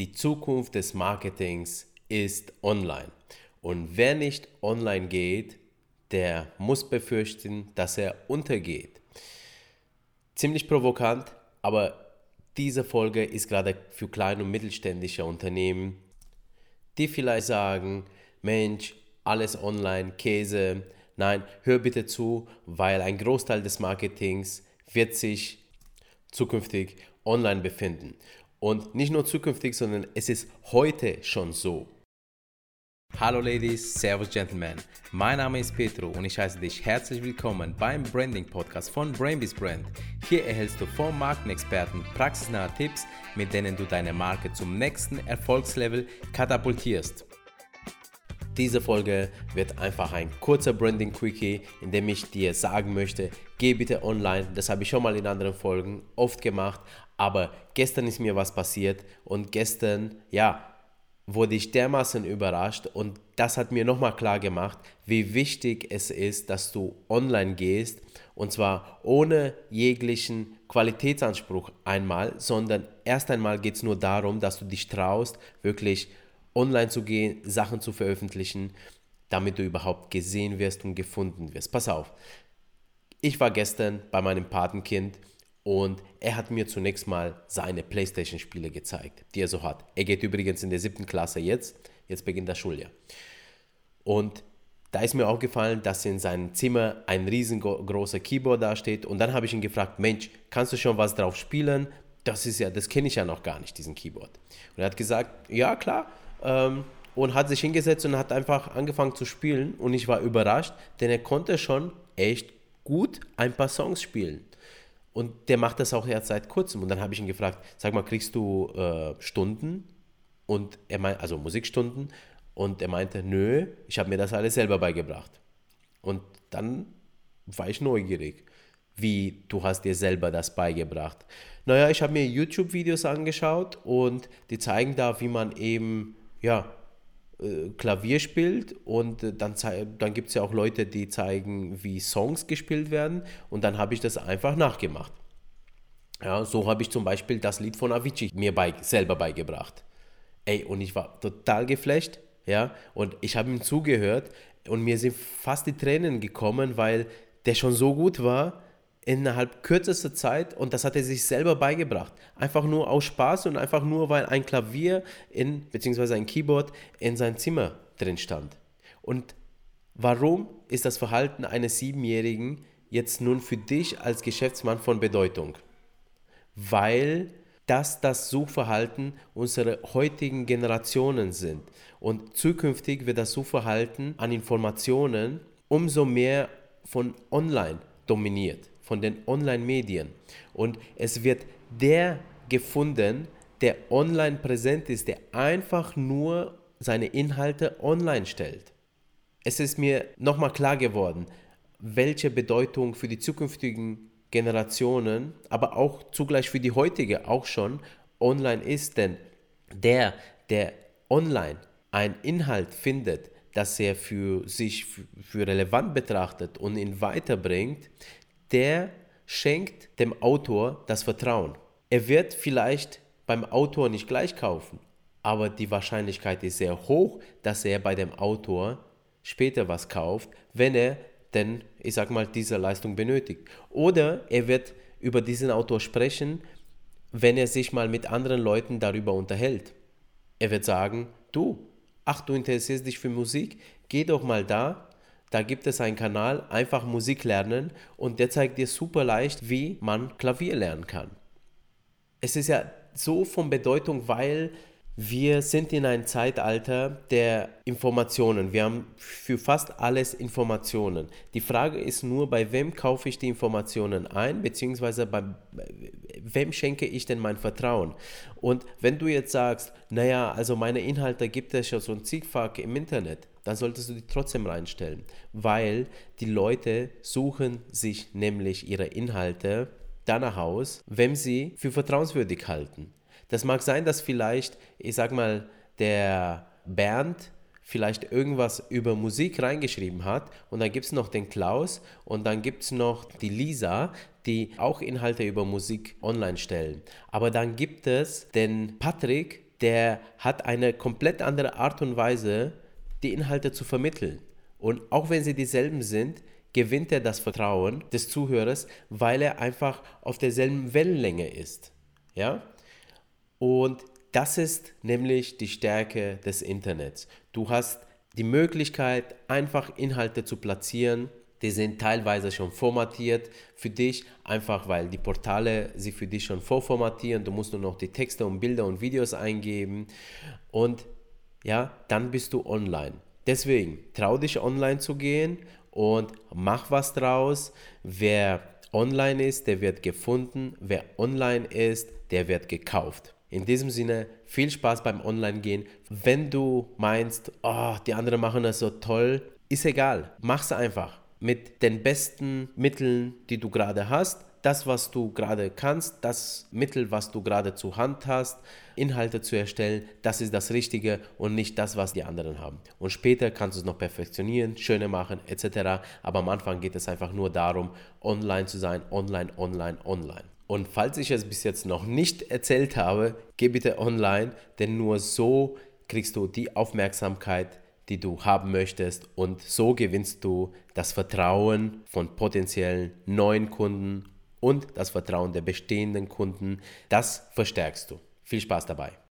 Die Zukunft des Marketings ist online. Und wer nicht online geht, der muss befürchten, dass er untergeht. Ziemlich provokant, aber diese Folge ist gerade für kleine und mittelständische Unternehmen, die vielleicht sagen, Mensch, alles online, Käse. Nein, hör bitte zu, weil ein Großteil des Marketings wird sich zukünftig online befinden. Und nicht nur zukünftig, sondern es ist heute schon so. Hallo Ladies, Servus Gentlemen. Mein Name ist Petro und ich heiße dich herzlich willkommen beim Branding Podcast von Brainbees Brand. Hier erhältst du vom Markenexperten praxisnahe Tipps, mit denen du deine Marke zum nächsten Erfolgslevel katapultierst. Diese Folge wird einfach ein kurzer Branding Quickie, in dem ich dir sagen möchte, geh bitte online. Das habe ich schon mal in anderen Folgen oft gemacht, aber gestern ist mir was passiert und gestern, ja, wurde ich dermaßen überrascht und das hat mir nochmal klar gemacht, wie wichtig es ist, dass du online gehst und zwar ohne jeglichen Qualitätsanspruch einmal, sondern erst einmal geht es nur darum, dass du dich traust, wirklich online zu gehen, Sachen zu veröffentlichen, damit du überhaupt gesehen wirst und gefunden wirst. Pass auf, ich war gestern bei meinem Patenkind und er hat mir zunächst mal seine Playstation-Spiele gezeigt, die er so hat. Er geht übrigens in der siebten Klasse jetzt, jetzt beginnt das Schuljahr. Und da ist mir aufgefallen, dass in seinem Zimmer ein riesengroßer Keyboard dasteht. Und dann habe ich ihn gefragt, Mensch, kannst du schon was drauf spielen? Das ist ja, das kenne ich ja noch gar nicht, diesen Keyboard. Und er hat gesagt, ja klar, ähm, und hat sich hingesetzt und hat einfach angefangen zu spielen und ich war überrascht, denn er konnte schon echt gut ein paar Songs spielen. Und der macht das auch erst seit kurzem. Und dann habe ich ihn gefragt, sag mal, kriegst du äh, Stunden? Und er meinte, also Musikstunden. Und er meinte, nö, ich habe mir das alles selber beigebracht. Und dann war ich neugierig. Wie, du hast dir selber das beigebracht? Naja, ich habe mir YouTube-Videos angeschaut und die zeigen da, wie man eben ja, äh, Klavier spielt und äh, dann, dann gibt es ja auch Leute, die zeigen, wie Songs gespielt werden und dann habe ich das einfach nachgemacht. Ja, so habe ich zum Beispiel das Lied von Avicii mir bei, selber beigebracht. Ey, und ich war total geflasht, ja, und ich habe ihm zugehört und mir sind fast die Tränen gekommen, weil der schon so gut war innerhalb kürzester Zeit und das hat er sich selber beigebracht. Einfach nur aus Spaß und einfach nur, weil ein Klavier in, beziehungsweise ein Keyboard in sein Zimmer drin stand. Und warum ist das Verhalten eines Siebenjährigen jetzt nun für dich als Geschäftsmann von Bedeutung? Weil das das Suchverhalten unserer heutigen Generationen sind. Und zukünftig wird das Suchverhalten an Informationen umso mehr von online dominiert von den Online-Medien. Und es wird der gefunden, der online präsent ist, der einfach nur seine Inhalte online stellt. Es ist mir nochmal klar geworden, welche Bedeutung für die zukünftigen Generationen, aber auch zugleich für die heutige auch schon online ist. Denn der, der online einen Inhalt findet, das er für sich für relevant betrachtet und ihn weiterbringt, der schenkt dem Autor das Vertrauen. Er wird vielleicht beim Autor nicht gleich kaufen, aber die Wahrscheinlichkeit ist sehr hoch, dass er bei dem Autor später was kauft, wenn er denn, ich sag mal, diese Leistung benötigt. Oder er wird über diesen Autor sprechen, wenn er sich mal mit anderen Leuten darüber unterhält. Er wird sagen, du, ach, du interessierst dich für Musik, geh doch mal da da gibt es einen Kanal, einfach Musik lernen und der zeigt dir super leicht, wie man Klavier lernen kann. Es ist ja so von Bedeutung, weil wir sind in einem Zeitalter der Informationen. Wir haben für fast alles Informationen. Die Frage ist nur, bei wem kaufe ich die Informationen ein, beziehungsweise bei wem schenke ich denn mein Vertrauen? Und wenn du jetzt sagst, naja, also meine Inhalte gibt es ja so ein zigfach im Internet, dann solltest du die trotzdem reinstellen, weil die Leute suchen sich nämlich ihre Inhalte danach aus, wenn sie für vertrauenswürdig halten. Das mag sein, dass vielleicht, ich sag mal, der Bernd vielleicht irgendwas über Musik reingeschrieben hat und dann gibt es noch den Klaus und dann gibt es noch die Lisa, die auch Inhalte über Musik online stellen. Aber dann gibt es den Patrick, der hat eine komplett andere Art und Weise, die Inhalte zu vermitteln. Und auch wenn sie dieselben sind, gewinnt er das Vertrauen des Zuhörers, weil er einfach auf derselben Wellenlänge ist. Ja? Und das ist nämlich die Stärke des Internets. Du hast die Möglichkeit, einfach Inhalte zu platzieren. Die sind teilweise schon formatiert für dich, einfach weil die Portale sie für dich schon vorformatieren. Du musst nur noch die Texte und Bilder und Videos eingeben und ja, dann bist du online. Deswegen trau dich online zu gehen und mach was draus. Wer online ist, der wird gefunden. Wer online ist, der wird gekauft. In diesem Sinne, viel Spaß beim Online-Gehen. Wenn du meinst, oh, die anderen machen das so toll, ist egal. Mach's einfach. Mit den besten Mitteln, die du gerade hast das, was du gerade kannst, das Mittel, was du gerade zur Hand hast, Inhalte zu erstellen, das ist das Richtige und nicht das, was die anderen haben. Und später kannst du es noch perfektionieren, schöner machen etc. Aber am Anfang geht es einfach nur darum, online zu sein, online, online, online. Und falls ich es bis jetzt noch nicht erzählt habe, geh bitte online, denn nur so kriegst du die Aufmerksamkeit, die du haben möchtest und so gewinnst du das Vertrauen von potenziellen neuen Kunden und das Vertrauen der bestehenden Kunden, das verstärkst du. Viel Spaß dabei.